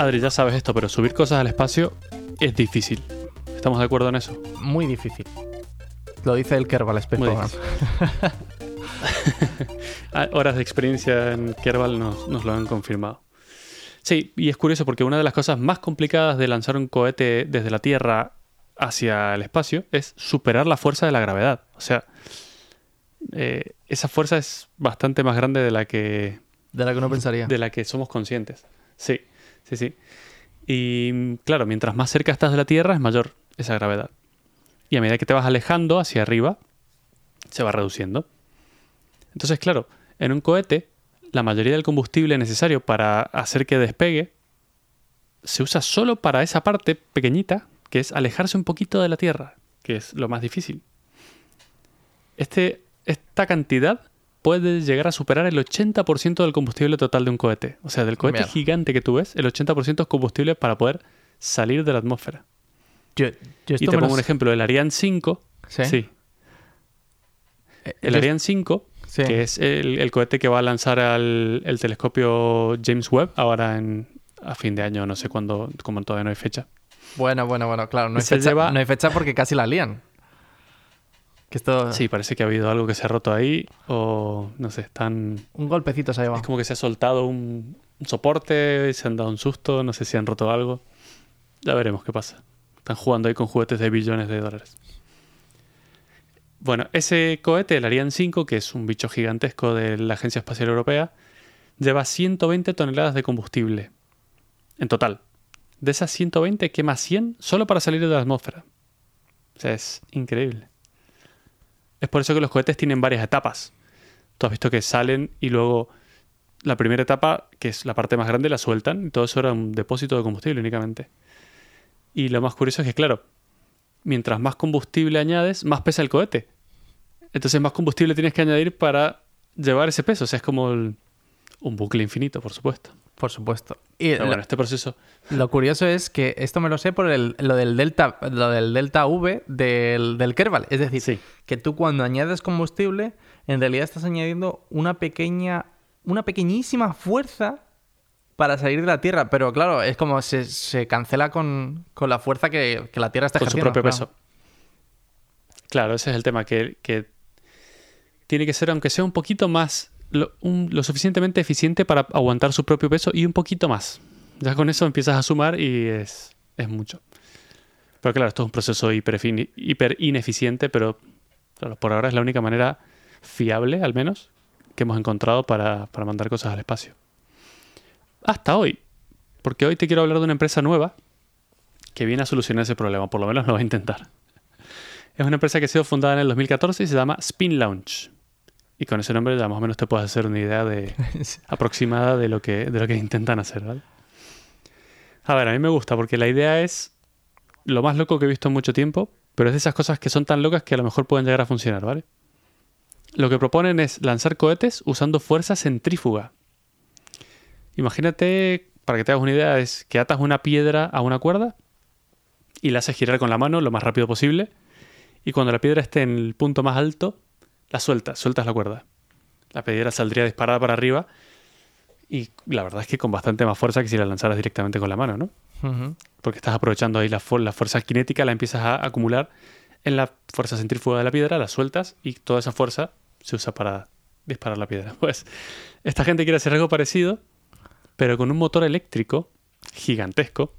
Adri, ya sabes esto, pero subir cosas al espacio es difícil. ¿Estamos de acuerdo en eso? Muy difícil. Lo dice el Kerbal Space Program. Ah, Horas de experiencia en Kerbal nos, nos lo han confirmado. Sí, y es curioso porque una de las cosas más complicadas de lanzar un cohete desde la Tierra hacia el espacio es superar la fuerza de la gravedad. O sea, eh, esa fuerza es bastante más grande de la que De la que uno pensaría. de la que somos conscientes. Sí, sí, sí. Y claro, mientras más cerca estás de la Tierra es mayor esa gravedad. Y a medida que te vas alejando hacia arriba, se va reduciendo. Entonces, claro, en un cohete, la mayoría del combustible necesario para hacer que despegue se usa solo para esa parte pequeñita, que es alejarse un poquito de la Tierra, que es lo más difícil. Este, esta cantidad puede llegar a superar el 80% del combustible total de un cohete. O sea, del cohete Mierda. gigante que tú ves, el 80% es combustible para poder salir de la atmósfera. Yo, yo Y te pongo un ejemplo, el Ariane 5, ¿Sí? sí, Eh, el yo- Ariane 5, sí. que es el, el cohete que va a lanzar al el telescopio James Webb ahora en, a fin de año, no sé cuándo, como todavía no hay fecha. Bueno, bueno, bueno, claro. No hay, Se fecha, lleva- no hay fecha porque casi la lían. Que esto... Sí, parece que ha habido algo que se ha roto ahí o no sé, están... Un golpecito se ha Es llevado. como que se ha soltado un, un soporte, se han dado un susto, no sé si han roto algo. Ya veremos qué pasa. Están jugando ahí con juguetes de billones de dólares. Bueno, ese cohete, el Ariane 5, que es un bicho gigantesco de la Agencia Espacial Europea, lleva 120 toneladas de combustible. En total. De esas 120 quema 100 solo para salir de la atmósfera. O sea, es increíble. Es por eso que los cohetes tienen varias etapas. Tú has visto que salen y luego la primera etapa, que es la parte más grande, la sueltan y todo eso era un depósito de combustible únicamente. Y lo más curioso es que, claro, mientras más combustible añades, más pesa el cohete. Entonces más combustible tienes que añadir para llevar ese peso. O sea, es como un bucle infinito, por supuesto. Por supuesto. Y Pero lo, bueno, este proceso... lo curioso es que esto me lo sé por el- lo, del delta, lo del delta V del, del Kerbal. Es decir, Sí. que tú cuando añades combustible, en realidad estás añadiendo una pequeña, una pequeñísima fuerza para salir de la Tierra. Pero claro, es como se, se cancela con, con la fuerza que, que la Tierra está con su ejerciendo. propio claro. peso. Claro, ese es el tema, que, que tiene que ser, aunque sea un poquito más, lo, suficientemente eficiente para aguantar su propio peso y un poquito más. Ya con eso empiezas a sumar y es, es mucho. Pero claro, esto es un proceso hiper, ineficiente, pero por ahora es la única manera fiable, al menos, que hemos encontrado para, para mandar cosas al espacio. Hasta hoy. Porque hoy te quiero hablar de una empresa nueva que viene a solucionar ese problema, por lo menos lo va a intentar. Es una empresa que ha sido fundada en el 2014 y se llama Spin Launch. Y con ese nombre ya más o menos te puedes hacer una idea de, aproximada de lo, que, de lo que intentan hacer, ¿vale? A ver, a mí me gusta porque la idea es lo más loco que he visto en mucho tiempo, pero es de esas cosas que son tan locas que a lo mejor pueden llegar a funcionar, ¿vale? Lo que proponen es lanzar cohetes usando fuerza centrífuga. Imagínate, para que te hagas una idea, es que atas una piedra a una cuerda y la haces girar con la mano lo más rápido posible. Y cuando la piedra esté en el punto más alto, la sueltas, sueltas la cuerda. La piedra saldría disparada para arriba y la verdad es que con bastante más fuerza que si la lanzaras directamente con la mano, ¿no? Porque estás aprovechando ahí la, la fuerza cinética, la empiezas a acumular en la fuerza centrífuga de la piedra, la sueltas y toda esa fuerza se usa para disparar la piedra. Pues esta gente quiere hacer algo parecido, pero con un motor eléctrico gigantesco.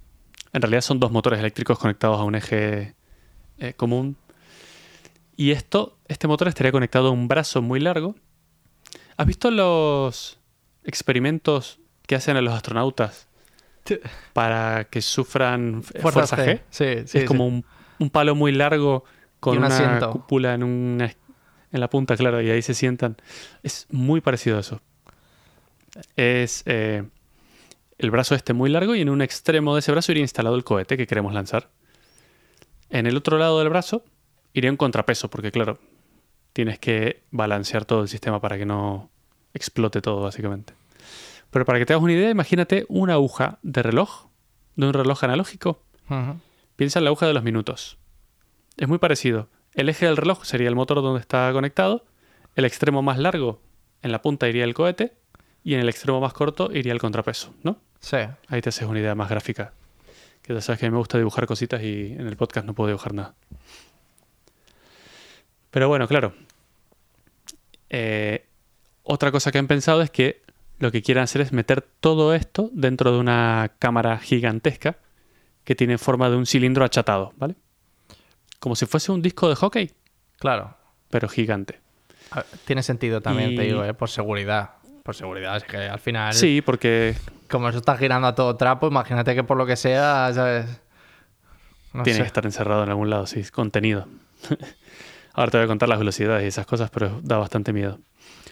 En realidad son dos motores eléctricos conectados a un eje eh, común. Y esto, este motor estaría conectado a un brazo muy largo. ¿Has visto los experimentos que hacen a los astronautas para que sufran Fuerza fuerza, G. G? Sí, sí, es como un, un palo muy largo con un una asiento. cúpula en, una, en la punta, claro, y ahí se sientan. Es muy parecido a eso. Es eh, el brazo este muy largo y en un extremo de ese brazo iría instalado el cohete que queremos lanzar. En el otro lado del brazo iría un contrapeso, porque claro, tienes que balancear todo el sistema para que no explote todo, básicamente. Pero para que te hagas una idea, imagínate una aguja de reloj, de un reloj analógico. Piensa en la aguja de los minutos. Es muy parecido. El eje del reloj sería el motor donde está conectado, el extremo más largo en la punta iría el cohete y en el extremo más corto iría el contrapeso, ¿no? Sí. Ahí te haces una idea más gráfica. Que ya sabes que a mí me gusta dibujar cositas y en el podcast no puedo dibujar nada. Pero bueno, claro. Eh, otra cosa que han pensado es que lo que quieren hacer es meter todo esto dentro de una cámara gigantesca que tiene forma de un cilindro achatado, ¿vale? Como si fuese un disco de hockey, Claro. pero gigante. Tiene sentido también, te digo, ¿eh? por seguridad. Por seguridad, es que al final, Sí, porque como eso está girando a todo trapo, imagínate que por lo que sea, ¿sabes? No tiene sé. que estar encerrado en algún lado, sí, contenido. Ahora te voy a contar las velocidades y esas cosas, pero da bastante miedo.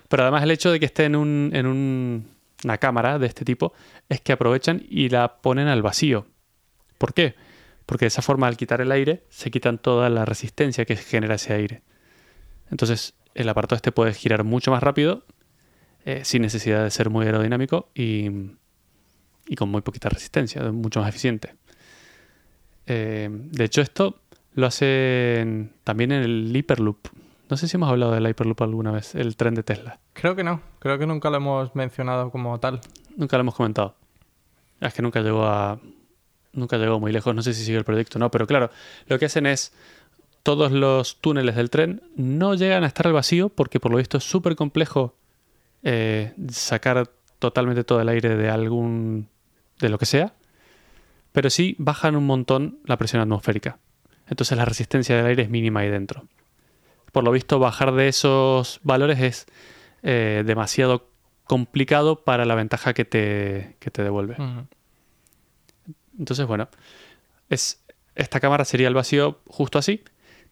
Pero además el hecho de que esté en, un, en un- una cámara de este tipo es que aprovechan y la ponen al vacío. ¿Por qué? Porque de esa forma al quitar el aire se quitan toda la resistencia que genera ese aire. Entonces el aparato este puede girar mucho más rápido eh, sin necesidad de ser muy aerodinámico y, y con muy poquita resistencia, mucho más eficiente. Eh, de hecho, esto lo hacen también en el Hyperloop. No sé si hemos hablado del Hyperloop alguna vez, el tren de Tesla. Creo que no, creo que nunca lo hemos mencionado como tal. Nunca lo hemos comentado. Es que nunca llegó a. Nunca llegó muy lejos. No sé si sigue el proyecto o no, pero claro, lo que hacen es. Todos los túneles del tren no llegan a estar al vacío porque, por lo visto, es súper complejo eh, sacar totalmente todo el aire de algún. de lo que sea. Pero sí bajan un montón la presión atmosférica. Entonces la resistencia del aire es mínima ahí dentro. Por lo visto, bajar de esos valores es eh, demasiado complicado para la ventaja que te, que te devuelve. Entonces, bueno, es, esta cámara sería el vacío justo así.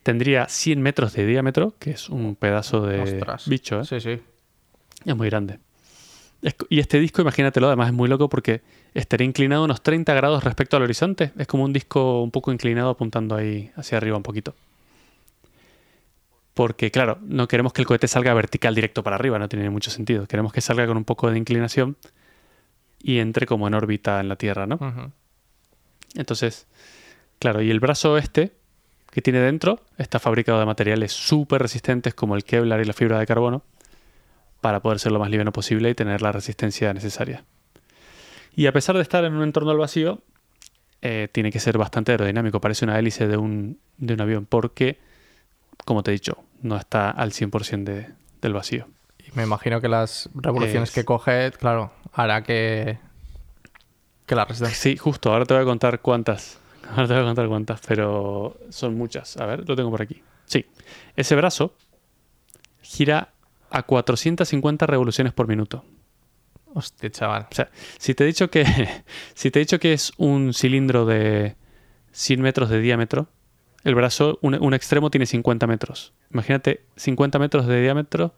Tendría 100 metros de diámetro, que es un pedazo de Ostras. bicho, ¿eh? Sí, sí. Es muy grande. Es- y este disco, imagínatelo, además es muy loco porque estaría inclinado unos 30 grados respecto al horizonte. Es como un disco un poco inclinado apuntando ahí hacia arriba un poquito. Porque, claro, no queremos que el cohete salga vertical directo para arriba, no tiene mucho sentido. Queremos que salga con un poco de inclinación y entre como en órbita en la Tierra, ¿no? Entonces, claro, y el brazo este que tiene dentro está fabricado de materiales súper resistentes como el Kevlar y la fibra de carbono para poder ser lo más liviano posible y tener la resistencia necesaria. Y a pesar de estar en un entorno al vacío, eh, tiene que ser bastante aerodinámico. Parece una hélice de un, de un avión porque, como te he dicho, no está al 100% de- del vacío. Y me imagino que las revoluciones Es- que coge, claro, hará que, que la resistencia. Sí, justo, ahora te voy a contar cuántas. Ahora te voy a contar cuántas, pero son muchas. A ver, lo tengo por aquí. Sí, ese brazo gira a 450 revoluciones por minuto. Hostia, chaval. O sea, si te he dicho que, si te he dicho que es un cilindro de 100 metros de diámetro, el brazo, un, un extremo tiene 50 metros. Imagínate 50 metros de diámetro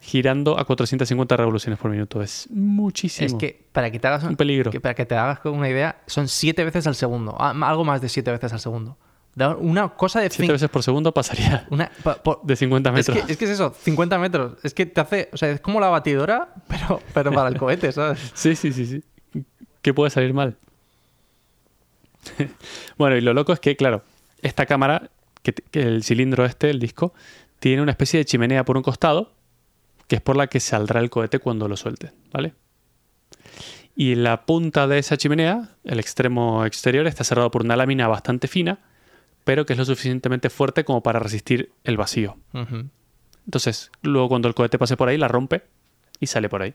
girando a 450 revoluciones por minuto. Es muchísimo. Es que para que te hagas un peligro. que para que te hagas una idea, son siete veces al segundo. Ah, Algo más de siete veces al segundo. Una cosa de Siete veces por segundo pasaría una, pa- por- de 50 es, metros. que, es que es eso, 50 metros. Es que te hace. O sea, es como la batidora, pero, pero para el cohete, ¿sabes? Sí, sí, sí, sí. ¿Qué puede salir mal? bueno, y lo loco es que, claro, esta cámara, que el cilindro este, el disco, tiene una especie de chimenea por un costado, que es por la que saldrá el cohete cuando lo suelte, ¿vale? Y la punta de esa chimenea, el extremo exterior, está cerrado por una lámina bastante fina, pero que es lo suficientemente fuerte como para resistir el vacío. Entonces, luego cuando el cohete pase por ahí, la rompe y sale por ahí.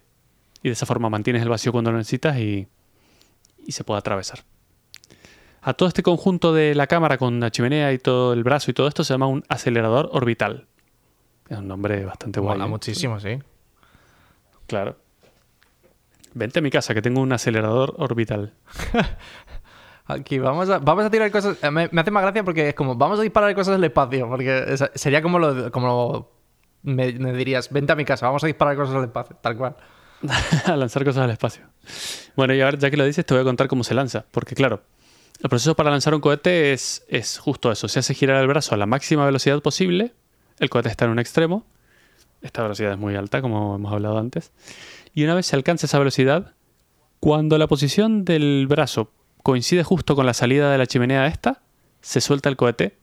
Y de esa forma mantienes el vacío cuando lo necesitas y, y se puede atravesar. A todo este conjunto de la cámara con la chimenea y todo el brazo y todo esto se llama un acelerador orbital. Es un nombre bastante guay. Mola ¿eh? muchísimo, sí. Claro. Vente a mi casa que tengo un acelerador orbital. Aquí vamos a, tirar cosas. eh, Me, hace más gracia porque es como, vamos a disparar cosas al espacio. Porque sería como lo. Como me dirías, vente a mi casa, vamos a disparar cosas al espacio. Tal cual. a lanzar cosas al espacio. Bueno, y ahora ya que lo dices, te voy a contar cómo se lanza. Porque claro, el proceso para lanzar un cohete es, es justo eso. Se hace girar el brazo a la máxima velocidad posible. El cohete está en un extremo. Esta velocidad es muy alta, como hemos hablado antes. Y una vez se alcanza esa velocidad, cuando la posición del brazo coincide justo con la salida de la chimenea esta, se suelta el cohete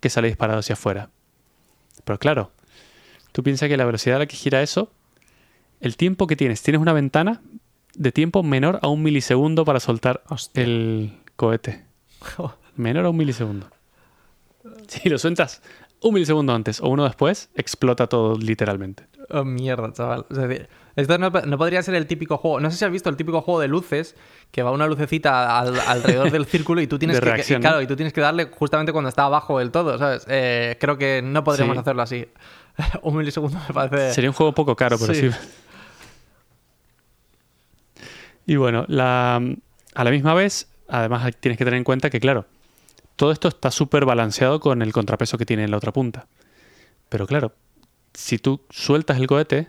que sale disparado hacia afuera. Pero claro, tú piensas que la velocidad a la que gira eso el tiempo que tienes, tienes una ventana de tiempo menor a un milisegundo para soltar Hostia. el cohete. Menor a un milisegundo. Si lo sueltas un milisegundo antes o uno después, explota todo literalmente. Oh, mierda, chaval. Es decir, esto no, no podría ser el típico juego. No sé si has visto el típico juego de luces que va una lucecita al- alrededor del círculo y tú tienes que reacción, claro, y tú tienes que darle justamente cuando está abajo del todo, ¿sabes? Eh, creo que no podríamos Sí. hacerlo así. un milisegundo me parece. Sería un juego poco caro, pero sí. Sí. Y bueno, la, a la misma vez, además tienes que tener en cuenta que, claro, todo esto está súper balanceado con el contrapeso que tiene en la otra punta. Pero claro, si tú sueltas el cohete,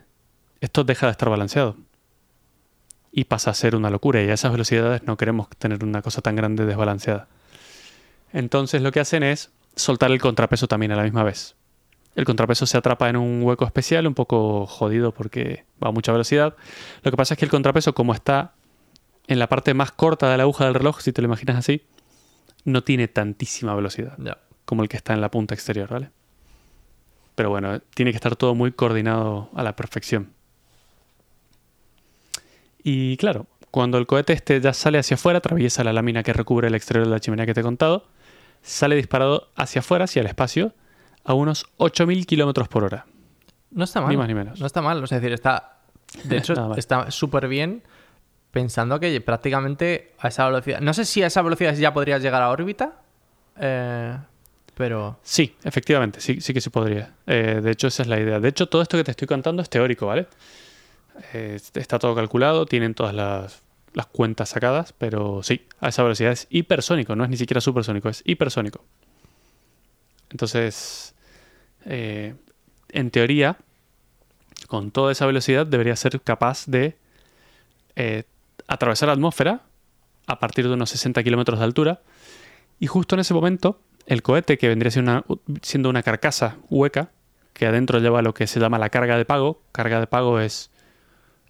esto deja de estar balanceado. Y pasa a ser una locura. Y a esas velocidades no queremos tener una cosa tan grande desbalanceada. Entonces lo que hacen es soltar el contrapeso también a la misma vez. El contrapeso se atrapa en un hueco especial, un poco jodido porque va a mucha velocidad. Lo que pasa es que el contrapeso, como está en la parte más corta de la aguja del reloj, si te lo imaginas así, no tiene tantísima velocidad como el que está en la punta exterior, ¿vale? Pero bueno, tiene que estar todo muy coordinado a la perfección. Y claro, cuando el cohete este ya sale hacia afuera, atraviesa la lámina que recubre el exterior de la chimenea que te he contado, sale disparado hacia afuera, hacia el espacio, a unos 8.000 kilómetros por hora. No está mal. Ni más ni menos. No está mal. Es decir, está. De hecho, está súper bien pensando que prácticamente a esa velocidad. No sé si a esa velocidad ya podrías llegar a órbita. eh, pero. Sí, efectivamente, sí, sí que se podría. Eh, de hecho, esa es la idea. De hecho, todo esto que te estoy contando es teórico, ¿vale? Eh, está todo calculado, tienen todas las, las cuentas sacadas, pero sí, a esa velocidad es hipersónico, no es ni siquiera supersónico, es hipersónico. Entonces, en teoría, con toda esa velocidad debería ser capaz de atravesar la atmósfera a partir de unos 60 kilómetros de altura y justo en ese momento, el cohete, que vendría siendo una, carcasa hueca, que adentro lleva lo que se llama la carga de pago. Carga de pago es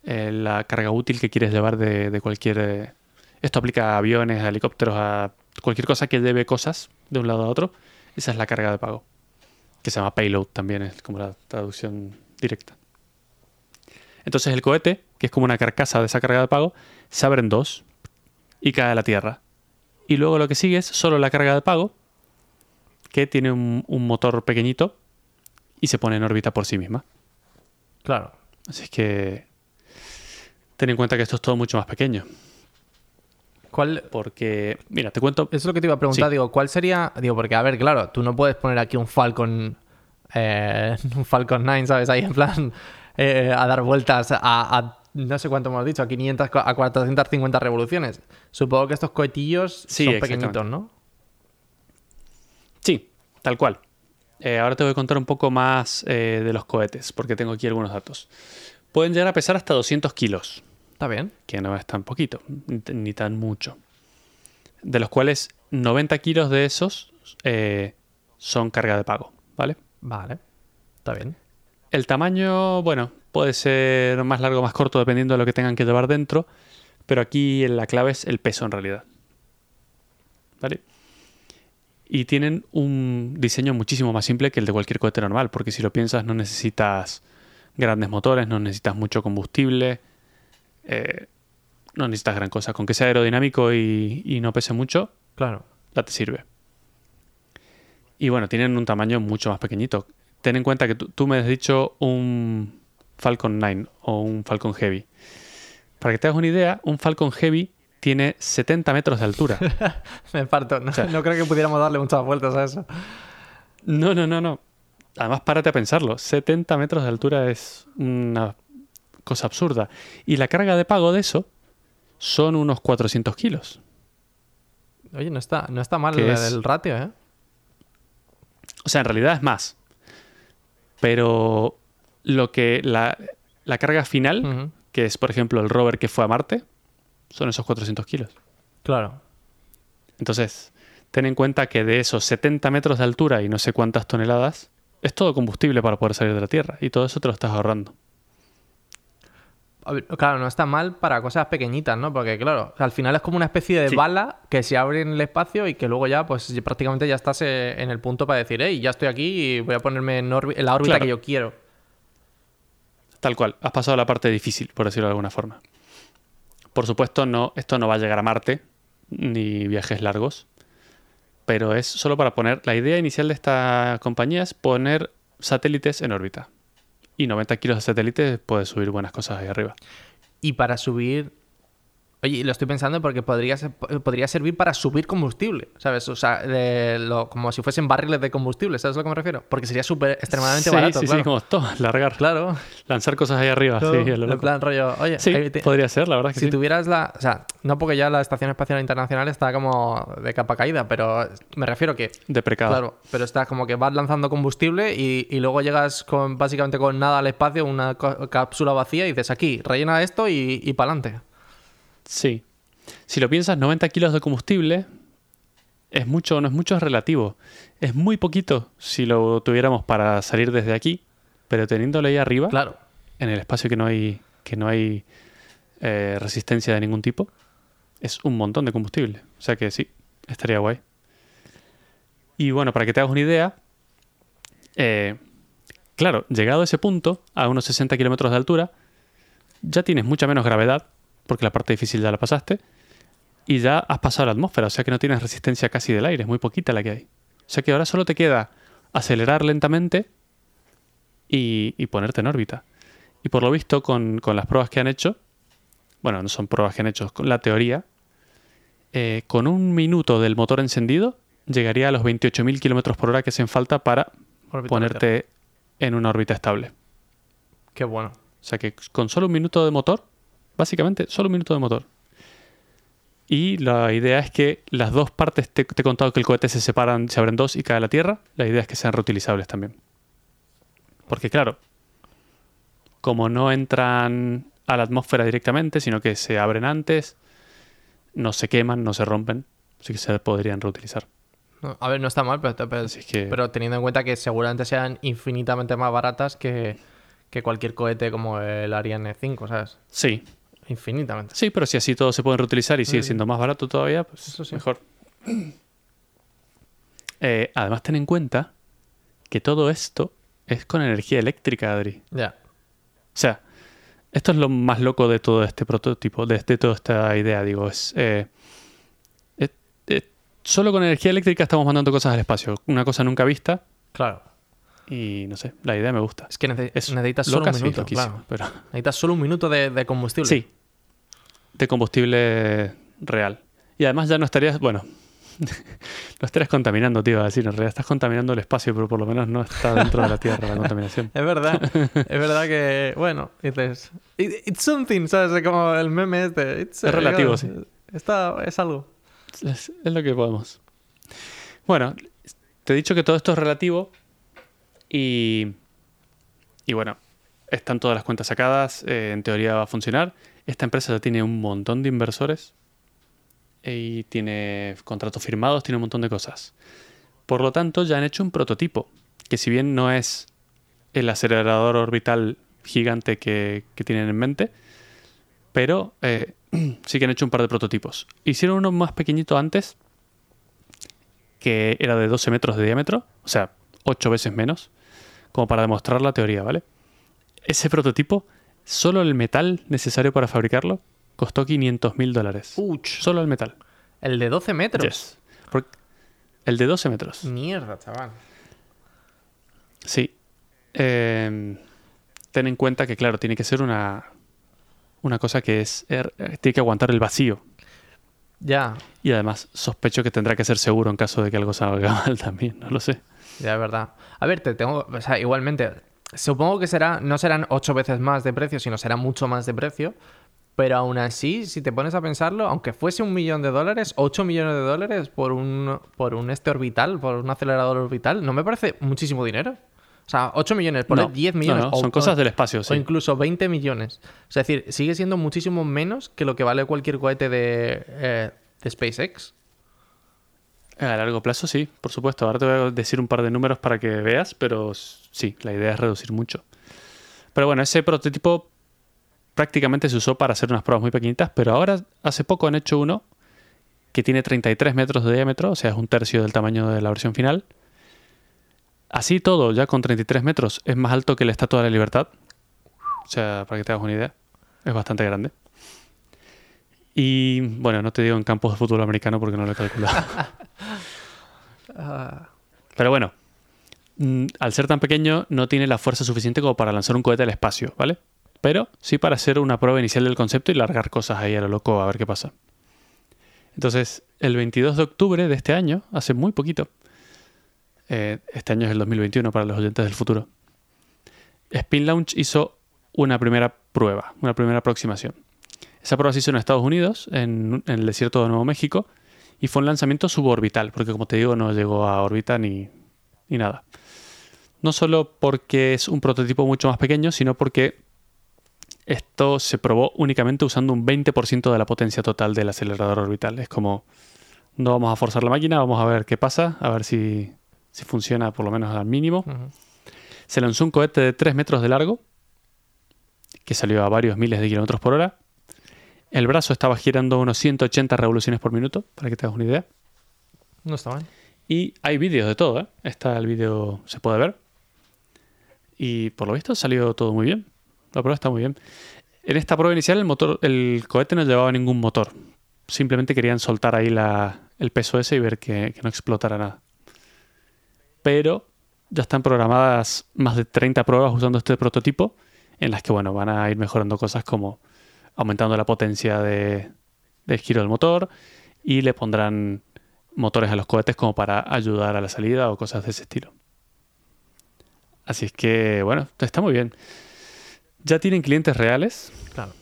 eh, la carga útil que quieres llevar de, de cualquier... eh, esto aplica a aviones, a helicópteros, a cualquier cosa que lleve cosas de un lado a otro. Esa es la carga de pago. Que se llama payload también, es como la traducción directa. Entonces el cohete, que es como una carcasa de esa carga de pago, se abre en dos y cae a la Tierra. Y luego lo que sigue es solo la carga de pago, que tiene un, un motor pequeñito y se pone en órbita por sí misma. Claro. Así es que ten en cuenta que esto es todo mucho más pequeño. ¿Cuál, Porque, mira, te cuento. Eso es lo que te iba a preguntar, Sí. digo, ¿cuál sería? Digo, porque a ver, claro, tú no puedes poner aquí un Falcon, eh, un Falcon 9, ¿sabes? Ahí en plan, eh, a dar vueltas a, a no sé cuánto hemos dicho, a 500, a 450 revoluciones. Supongo que estos cohetillos Sí, son pequeñitos, ¿no? Sí, tal cual. Eh, ahora te voy a contar un poco más eh, de los cohetes, porque tengo aquí algunos datos. Pueden llegar a pesar hasta 200 kilos. Está bien. que no es tan poquito, ni tan mucho. De los cuales 90 kilos de esos eh, son carga de pago, ¿vale? Vale. Está bien. El tamaño, bueno, puede ser más largo o más corto dependiendo de lo que tengan que llevar dentro, pero aquí la clave es el peso en realidad. ¿Vale? Y tienen un diseño muchísimo más simple que el de cualquier cohete normal, porque si lo piensas no necesitas grandes motores, no necesitas mucho combustible, eh, no necesitas gran cosa. Con que sea aerodinámico y, y no pese mucho, Claro. ya te sirve. Y bueno, tienen un tamaño mucho más pequeñito. Ten en cuenta que tú, tú me has dicho un Falcon 9 o un Falcon Heavy. Para que te hagas una idea, un Falcon Heavy tiene 70 metros de altura. Me parto. No, sea- no creo que pudiéramos darle muchas vueltas a eso. No, no, no, no. Además, párate a pensarlo. 70 metros de altura es una cosa absurda. Y la carga de pago de eso son unos 400 kilos. Oye, no está, no está mal ¿Qué el, es? el ratio, ¿eh? O sea, en realidad es más. Pero lo que la, la carga final, que es por ejemplo el rover que fue a Marte, son esos 400 kilos. Claro. Entonces, ten en cuenta que de esos 70 metros de altura y no sé cuántas toneladas, es todo combustible para poder salir de la Tierra. Y todo eso te lo estás ahorrando. Claro, no está mal para cosas pequeñitas, ¿no? Porque, claro, al final es como una especie de Sí. bala que se abre en el espacio y que luego ya, pues prácticamente ya estás eh, en el punto para decir, hey, ya estoy aquí y voy a ponerme en, en la órbita Claro. que yo quiero. Tal cual, has pasado la parte difícil, por decirlo de alguna forma. Por supuesto, no, esto no va a llegar a Marte, ni viajes largos. Pero es solo para poner. La idea inicial de esta compañía es poner satélites en órbita. Y 90 kilos de satélites puede subir buenas cosas ahí arriba. Y para subir. Oye, lo estoy pensando porque podría, ser- podría servir para subir combustible, ¿sabes? O sea, de lo- como si fuesen barriles de combustible, ¿sabes a lo que me refiero? Porque sería súper extremadamente sí, barato, sí, claro. sí, como todo, largar. Claro. Lanzar cosas ahí arriba. Todo, sí, en plan rollo, oye, Sí, te- podría ser, la verdad que si sí. tuvieras la... O sea, no porque ya la Estación Espacial Internacional está como de capa caída, pero me refiero que... De precado. Claro, pero está como que vas lanzando combustible y, y luego llegas con básicamente con nada al espacio, una cápsula vacía y dices aquí, rellena esto y, y para adelante. Sí. Si lo piensas, 90 kilos de combustible es mucho o no es mucho, es relativo. Es muy poquito si lo tuviéramos para salir desde aquí, pero teniéndolo ahí arriba, Claro. en el espacio que no hay, que no hay eh, resistencia de ningún tipo, es un montón de combustible. O sea que sí, estaría guay. Y bueno, para que te hagas una idea, eh, claro, llegado a ese punto, a unos 60 kilómetros de altura, ya tienes mucha menos gravedad, porque la parte difícil ya la pasaste, y ya has pasado la atmósfera, o sea que no tienes resistencia casi del aire, es muy poquita la que hay. O sea que ahora solo te queda acelerar lentamente y, y ponerte en órbita. Y por lo visto, con, con las pruebas que han hecho, bueno, no son pruebas que han hecho, con la teoría, eh, con un minuto del motor encendido, llegaría a los 28.000 kilómetros por hora que hacen falta para ponerte en una órbita estable. Qué bueno. O sea que con solo un minuto de motor, básicamente solo un minuto de motor. Y la idea es que las dos partes, te, te he contado que el cohete se separan, se abren dos y cae a la Tierra, la idea es que sean reutilizables también. Porque claro, como no entran a la atmósfera directamente, sino que se abren antes, no se queman, no se rompen, así que se podrían reutilizar. No, a ver, no está mal, pero, pero, Así que- pero teniendo en cuenta que seguramente sean infinitamente más baratas que, que cualquier cohete como el Ariane 5, ¿sabes? Sí, Infinitamente. sí, pero si así todo se pueden reutilizar y sigue siendo más barato todavía, pues Eso sí. mejor. Eh, además, ten en cuenta que todo esto es con energía eléctrica, Adri. Ya. O sea, esto es lo más loco de todo este prototipo, de, de toda esta idea, digo. Es, eh, eh, eh, solo con energía eléctrica estamos mandando cosas al espacio. Una cosa nunca vista Claro. Y no sé, la idea me gusta. Es que nece- Es necesitas solo un minuto. loquísimo, claro. pero Necesitas solo un minuto de, de combustible. sí, de combustible real. Y además ya no estarías, bueno, no estarías contaminando, tío, a decir, en realidad estás contaminando el espacio, pero por lo menos no está dentro de la Tierra la contaminación. Es verdad, es verdad que, bueno, dices, "It- it's something, ¿sabes? Como el meme este. It's, Es relativo, claro, sí. Está, es algo. Es, es lo que podemos. Bueno, te he dicho que todo esto es relativo y, y bueno, están todas las cuentas sacadas, eh, en teoría va a funcionar. Esta empresa ya tiene un montón de inversores y tiene contratos firmados, tiene un montón de cosas. Por lo tanto, ya han hecho un prototipo, que si bien no es el acelerador orbital gigante que, tienen en mente, pero eh, sí que han hecho un par de prototipos. Hicieron uno más pequeñito antes, que era de 12 metros de diámetro, o sea, 8 veces menos, como para demostrar la teoría, ¿vale? Ese prototipo, solo el metal necesario para fabricarlo, costó 500 mil dólares. Uch. Solo el metal. El de 12 metros. Yes. El de 12 metros. Mierda, chaval. Sí. Eh, ten en cuenta que, claro, tiene que ser una, una cosa que es. er- eh, tiene que aguantar el vacío. Ya, Y además, sospecho que tendrá que ser seguro en caso de que algo salga mal también. No lo sé. Ya es verdad. A ver, te tengo, o sea, igualmente, supongo que será, no serán 8 veces más de precio, sino será mucho más de precio. Pero aún así, si te pones a pensarlo, aunque fuese un millón de dólares, 8 millones de dólares por un, por un este orbital, por un acelerador orbital, no me parece muchísimo dinero. O sea, 8 millones, por No, 10 no, millones. no, son o- cosas del espacio, sí. O incluso 20 millones. O sea, es decir, sigue siendo muchísimo menos que lo que vale cualquier cohete de, eh, de SpaceX. A largo plazo, sí, por supuesto. Ahora te voy a decir un par de números para que veas, pero sí, la idea es reducir mucho. Pero bueno, ese prototipo prácticamente se usó para hacer unas pruebas muy pequeñitas, pero ahora hace poco han hecho uno que tiene 33 metros de diámetro, o sea, es un tercio del tamaño de la versión final. Así todo, ya con 33 metros, es más alto que la Estatua de la Libertad. O sea, para que te hagas una idea, es bastante grande. Y bueno, no te digo en campos de fútbol americano porque no lo he calculado. Pero bueno, mm, al ser tan pequeño no tiene la fuerza suficiente como para lanzar un cohete al espacio, ¿vale? Pero sí para hacer una prueba inicial del concepto y largar cosas ahí a lo loco a ver qué pasa. Entonces, el 22 de octubre de este año, hace muy poquito, eh, este año es el 2021 para los oyentes del futuro, Spin Launch hizo una primera prueba, una primera aproximación. Esa prueba se hizo en Estados Unidos, en el desierto de Nuevo México, y fue un lanzamiento suborbital, porque como te digo, no llegó a órbita ni, ni nada. No solo porque es un prototipo mucho más pequeño, sino porque esto se probó únicamente usando un 20% de la potencia total del acelerador orbital. Es como, no vamos a forzar la máquina, vamos a ver qué pasa, a ver si, si funciona por lo menos al mínimo. Se lanzó un cohete de 3 metros de largo, que salió a varios miles de kilómetros por hora. El brazo estaba girando unos 180 revoluciones por minuto, para que te hagas una idea. No está mal. Y hay vídeos de todo, ¿eh? Está el vídeo, se puede ver. Y por lo visto salió todo muy bien. La prueba está muy bien. En esta prueba inicial el motor, el cohete no llevaba ningún motor. Simplemente querían soltar ahí la- el peso ese y ver que, que no explotara nada. Pero ya están programadas más de 30 pruebas usando este prototipo, en las que bueno, van a ir mejorando cosas como aumentando la potencia de, de giro del motor y le pondrán motores a los cohetes como para ayudar a la salida o cosas de ese estilo. Así es que, bueno, está muy bien. Ya tienen clientes reales, Claro.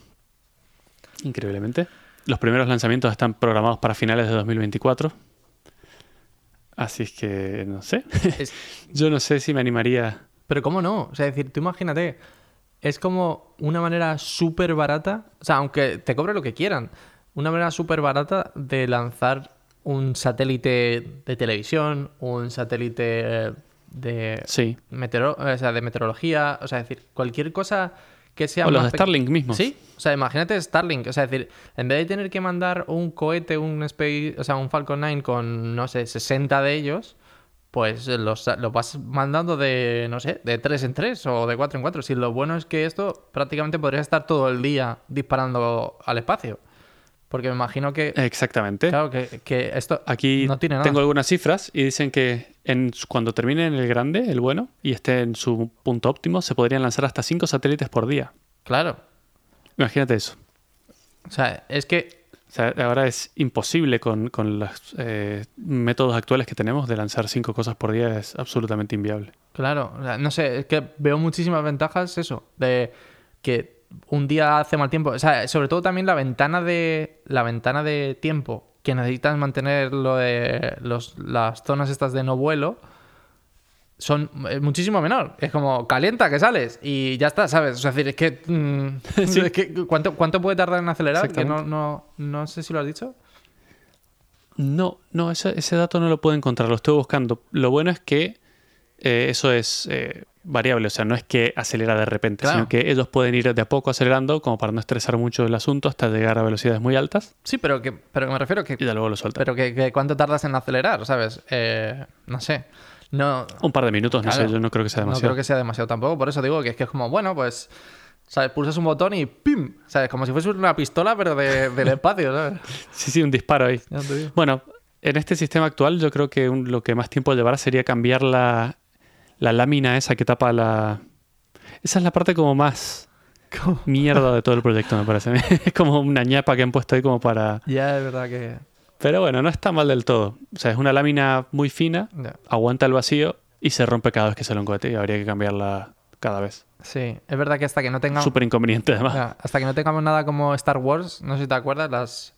increíblemente. Los primeros lanzamientos están programados para finales de 2024. Así es que, no sé. Es- Yo no sé si me animaría. Pero ¿cómo no? O sea, es decir, tú imagínate, es como una manera súper barata, o sea, aunque te cobre lo que quieran, una manera súper barata de lanzar un satélite de televisión, un satélite eh, de, Sí. meteoro- o sea, de meteorología, o sea, es decir, cualquier cosa que sea O los más Starlink mismos. Sí, o sea, imagínate Starlink, o sea, es decir, en vez de tener que mandar un cohete, un Space, o sea, un Falcon 9 con, no sé, 60 de ellos, pues los, los vas mandando de, no sé, de 3 en 3 o de 4 en 4. Si lo bueno es que esto prácticamente podría estar todo el día disparando al espacio. Porque me imagino que, Exactamente. claro, que, que esto Aquí no tiene nada. tengo algunas cifras y dicen que en, cuando termine en el grande, el bueno, y esté en su punto óptimo, se podrían lanzar hasta 5 satélites por día. Claro. Imagínate eso. O sea, es que Ahora es imposible con, con los eh, métodos actuales que tenemos de lanzar 5 cosas por día, es absolutamente inviable. Claro, no sé, es que veo muchísimas ventajas eso, de que un día hace mal tiempo, o sea, sobre todo también la ventana de la ventana de tiempo que necesitas mantener lo de las zonas estas de no vuelo son es muchísimo menor. Es como calienta que sales y ya está, ¿sabes? O sea, es decir, es que, mm, Sí. es que ¿cuánto, ¿cuánto puede tardar en acelerar? Que no, no, no sé si lo has dicho. No, no, ese, ese dato no lo puedo encontrar, lo estoy buscando. Lo bueno es que eh, eso es eh, variable, o sea, no es que acelera de repente, Claro. sino que ellos pueden ir de a poco acelerando como para no estresar mucho el asunto hasta llegar a velocidades muy altas Sí, pero que pero me refiero que y ya luego lo sueltan. pero que, que cuánto tardas en acelerar, ¿sabes? Eh, no sé. No, Un par de minutos, no Claro. sé, yo no creo que sea No demasiado. creo que sea demasiado tampoco, por eso digo que es que es como, bueno, pues, ¿sabes? Pulsas un botón y ¡pim! ¿Sabes? Como si fuese una pistola, pero de- del espacio, ¿sabes? Sí, sí, un disparo ahí. Bueno, en este sistema actual yo creo que un- lo que más tiempo llevará sería cambiar la, la lámina esa que tapa la... Esa es la parte como más ¿Cómo? mierda de todo el proyecto, me parece. es como una ñapa que han puesto ahí como para... Ya es verdad que... Pero bueno, no está mal del todo. O sea, es una lámina muy fina, aguanta el vacío y se rompe cada vez que sale un cohete y habría que cambiarla cada vez. Sí, es verdad que hasta que no tengamos... Súper inconveniente además. hasta que no tengamos nada como Star Wars, no sé si te acuerdas, las...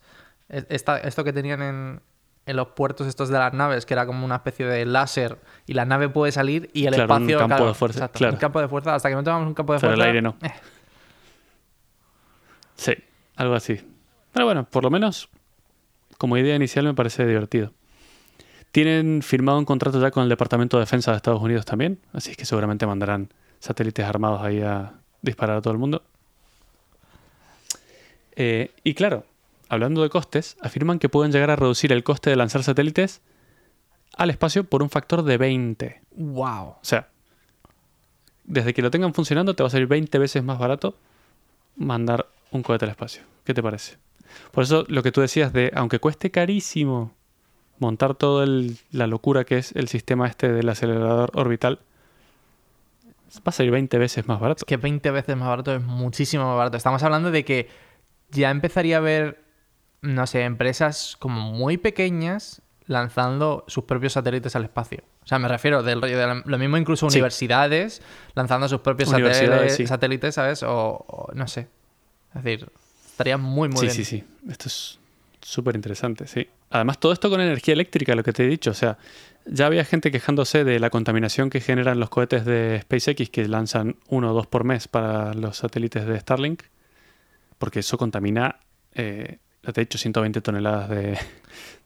esta- esto que tenían en, en los puertos estos de las naves, que era como una especie de láser y la nave puede salir y el Claro, un espacio... campo claro, de fuerza, exacto, claro. Un campo de fuerza, hasta que no tengamos un campo de Pero el fuerza... aire no. eh, Sí, algo así. Pero bueno, por lo menos como idea inicial me parece divertido. Tienen firmado un contrato ya con el Departamento de Defensa de Estados Unidos también, así que seguramente mandarán satélites armados ahí a disparar a todo el mundo. Eh, y claro, hablando de costes, afirman que pueden llegar a reducir el coste de lanzar satélites al espacio por un factor de 20. ¡Wow! O sea, desde que lo tengan funcionando te va a salir 20 veces más barato mandar un cohete al espacio. ¿Qué te parece? Por eso lo que tú decías de, aunque cueste carísimo montar toda la locura que es el sistema este del acelerador orbital, va a salir 20 veces más barato. Es que 20 veces más barato es muchísimo más barato. Estamos hablando de que ya empezaría a haber, no sé, empresas como muy pequeñas lanzando sus propios satélites al espacio. O sea, me refiero del rollo de lo mismo incluso universidades lanzando sus propios satélites, satélites, ¿sabes? O, no sé. Es decir, estaría muy, muy bien. Sí, sí, sí. Esto es súper interesante, sí. Además, todo esto con energía eléctrica, lo que te he dicho. O sea, ya había gente quejándose de la contaminación que generan los cohetes de SpaceX que lanzan uno o dos por mes para los satélites de Starlink, porque eso contamina, eh, te he dicho, 120 toneladas de,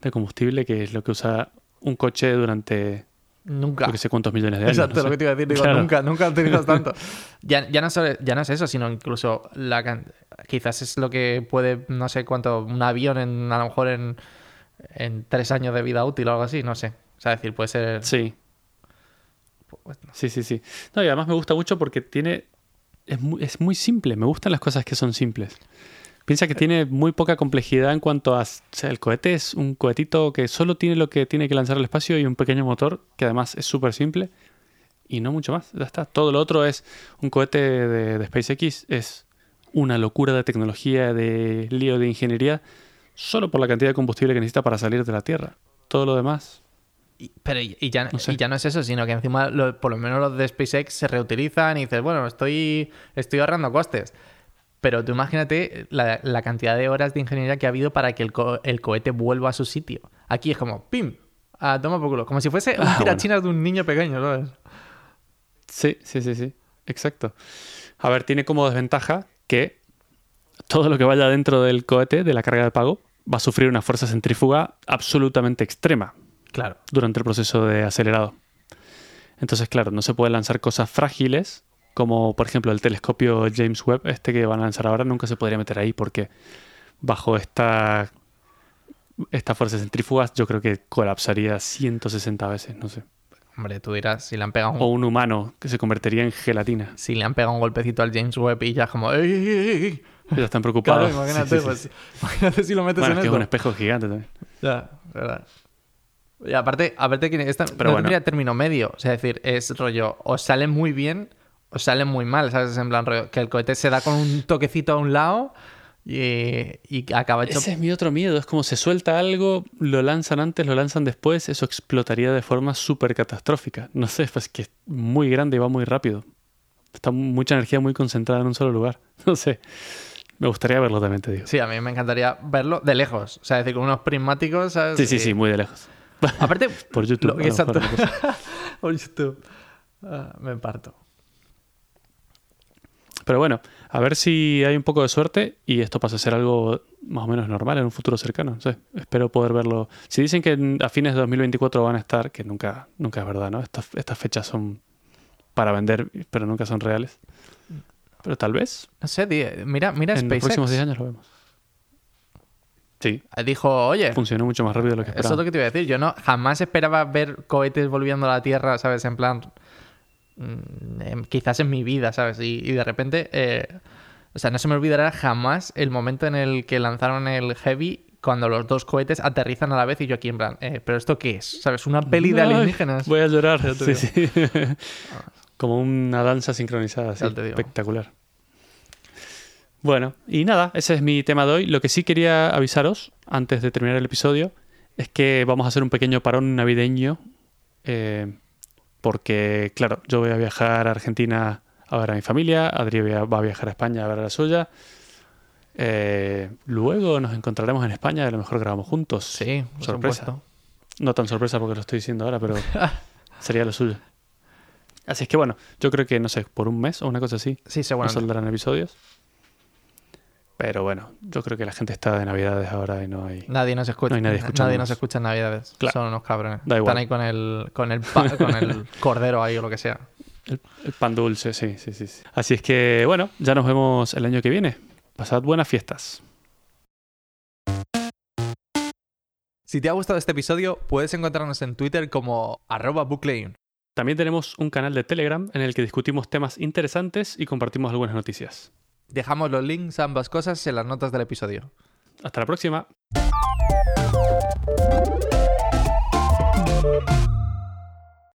de combustible, que es lo que usa un coche durante Nunca. Que sé cuántos millones de años. Exacto, lo que te iba a decir. Digo, nunca, nunca utilizas tanto. ya, ya, no ya no es eso, sino incluso la quizás es lo que puede, no sé cuánto, un avión en, a lo mejor en, en tres años de vida útil o algo así, no sé. O sea, decir, puede ser... Sí. Pues sí, sí, sí. No, y además me gusta mucho porque tiene... Es muy, es muy simple, me gustan las cosas que son simples. Piensa que tiene muy poca complejidad en cuanto a... O sea, el cohete es un cohetito que solo tiene lo que tiene que lanzar al espacio y un pequeño motor, que además es súper simple. Y no mucho más, ya está. Todo lo otro es un cohete de, SpaceX, es una locura de tecnología, de lío de ingeniería, solo por la cantidad de combustible que necesita para salir de la Tierra. Todo lo demás pero y, ya, no y ya no es eso, sino que encima por lo menos los de SpaceX se reutilizan y dices, bueno, estoy, estoy ahorrando costes. Pero tú imagínate la, cantidad de horas de ingeniería que ha habido para que el, cohete vuelva a su sitio. Aquí es como, ¡pim! Ah, toma por culo. Como si fuese un ah, tirachinas de un niño pequeño, ¿sabes? Sí, sí, sí, sí. Exacto. A ver, tiene como desventaja que todo lo que vaya dentro del cohete, de la carga de pago, va a sufrir una fuerza centrífuga absolutamente extrema. Claro. Durante el proceso de acelerado. Entonces, claro, no se pueden lanzar cosas frágiles como por ejemplo el telescopio James Webb, este que van a lanzar ahora, nunca se podría meter ahí porque bajo esta, esta fuerza centrífugas yo creo que colapsaría 160 veces, no sé. Hombre, tú dirás, si le han pegado un... O un humano que se convertiría en gelatina. Si le han pegado un golpecito al James Webb y ya como... ¡Ey, ey, ey! Ya están preocupados. Claro, imagínate, pues, imagínate si lo metes bueno, en es que es un espejo gigante también. Ya, verdad. Y aparte, aparte que esta Pero no bueno. tendría término medio. O sea, es decir, es rollo, o sale muy bien o salen muy mal, ¿sabes? En plan, que el cohete se da con un toquecito a un lado y, acaba hecho... Ese es mi otro miedo, es como se suelta algo, lo lanzan antes, lo lanzan después, eso explotaría de forma súper catastrófica. No sé, pues que es muy grande y va muy rápido. Está mucha energía muy concentrada en un solo lugar. No sé. Me gustaría verlo también, te digo. Sí, a mí me encantaría verlo de lejos. O sea, decir, con unos prismáticos, ¿sabes? Sí, sí, sí, muy de lejos. Aparte, por YouTube. exacto. por YouTube. Ah, me parto. Pero bueno, a ver si hay un poco de suerte y esto pasa a ser algo más o menos normal en un futuro cercano. espero poder verlo. Si dicen que a fines de 2024 van a estar, que nunca, nunca es verdad, ¿no? Estas, estas fechas son para vender, pero nunca son reales. Pero tal vez. No sé, mira, mira En los próximos 10 años lo vemos. Sí. Dijo, oye. Funcionó mucho más rápido de lo que esperaba. Eso es lo que te iba a decir. Yo no jamás esperaba ver cohetes volviendo a la Tierra, ¿sabes? En plan, Mm, quizás en mi vida, ¿sabes? Y, de repente, eh, o sea, no se me olvidará jamás el momento en el que lanzaron el Heavy cuando los dos cohetes aterrizan a la vez y yo aquí en plan, eh, ¿pero esto qué es? ¿Sabes? Una peli de alienígenas. Voy a llorar. Sí, sí. Como una danza sincronizada, espectacular. Bueno, y nada, ese es mi tema de hoy. Lo que sí quería avisaros, antes de terminar el episodio, es que vamos a hacer un pequeño parón navideño. Eh, porque, claro, yo voy a viajar a Argentina a ver a mi familia, Adri va a viajar a España a ver a la suya. Eh, luego nos encontraremos en España y a lo mejor grabamos juntos. Sí, sorpresa. No tan sorpresa porque lo estoy diciendo ahora, pero sería lo suyo. Así es que bueno, yo creo que, no sé, por un mes o una cosa así. Sí, seguro. saldrán episodios. Pero bueno, yo creo que la gente está de Navidades ahora y no hay. Nadie nos escucha. nadie, nos escucha en Navidades. Son unos cabrones. Da igual. Están ahí con el, con el, con el cordero ahí o lo que sea. El, pan dulce, sí, sí, sí, Así es que, bueno, ya nos vemos el año que viene. Pasad buenas fiestas. Si te ha gustado este episodio, puedes encontrarnos en Twitter como arroba También tenemos un canal de Telegram en el que discutimos temas interesantes y compartimos algunas noticias. Dejamos los links a ambas cosas en las notas del episodio. Hasta la próxima.